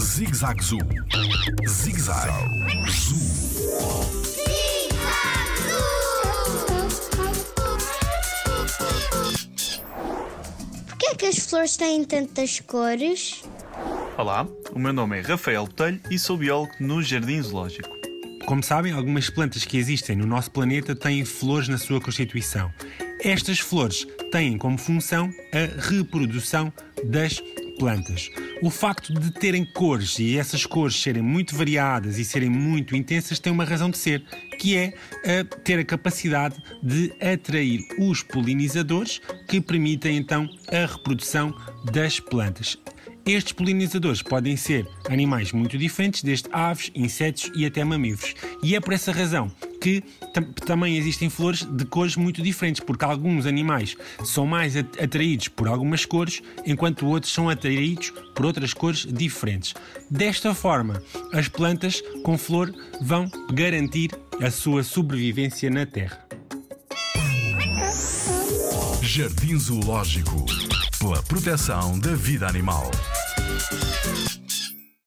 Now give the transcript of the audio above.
Zig-Zag Zoo. Zig-Zag Zoo. Porquê é que as flores têm tantas cores? Olá, o meu nome é Rafael Botelho e sou biólogo no Jardim Zoológico. Como sabem, algumas plantas que existem no nosso planeta têm flores na sua constituição. Estas flores têm como função a reprodução das plantas. O facto de terem cores e essas cores serem muito variadas e serem muito intensas tem uma razão de ser, que é a ter a capacidade de atrair os polinizadores que permitem então a reprodução das plantas. Estes polinizadores podem ser animais muito diferentes, desde aves, insetos e até mamíferos. E é por essa razão que tam também existem flores de cores muito diferentes, porque alguns animais são mais atraídos por algumas cores, enquanto outros são atraídos por outras cores diferentes. Desta forma, as plantas com flor vão garantir a sua sobrevivência na Terra. Jardim Zoológico pela proteção da vida animal.